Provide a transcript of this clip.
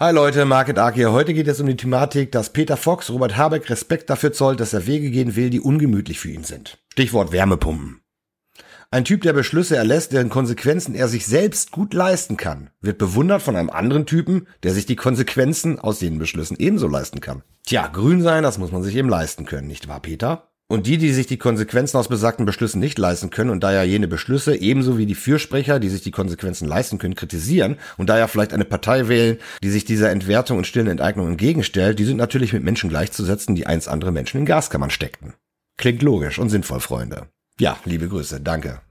Hi Leute, Market Arc hier. Heute geht es um die Thematik, dass Peter Fox Robert Habeck Respekt dafür zollt, dass er Wege gehen will, die ungemütlich für ihn sind. Stichwort Wärmepumpen. Ein Typ, der Beschlüsse erlässt, deren Konsequenzen er sich selbst gut leisten kann, wird bewundert von einem anderen Typen, der sich die Konsequenzen aus den Beschlüssen ebenso leisten kann. Tja, grün sein, das muss man sich eben leisten können, nicht wahr, Peter? Und die, die sich die Konsequenzen aus besagten Beschlüssen nicht leisten können und daher jene Beschlüsse ebenso wie die Fürsprecher, die sich die Konsequenzen leisten können, kritisieren und daher vielleicht eine Partei wählen, die sich dieser Entwertung und stillen Enteignung entgegenstellt, die sind natürlich mit Menschen gleichzusetzen, die einst andere Menschen in Gaskammern steckten. Klingt logisch und sinnvoll, Freunde. Ja, liebe Grüße, danke.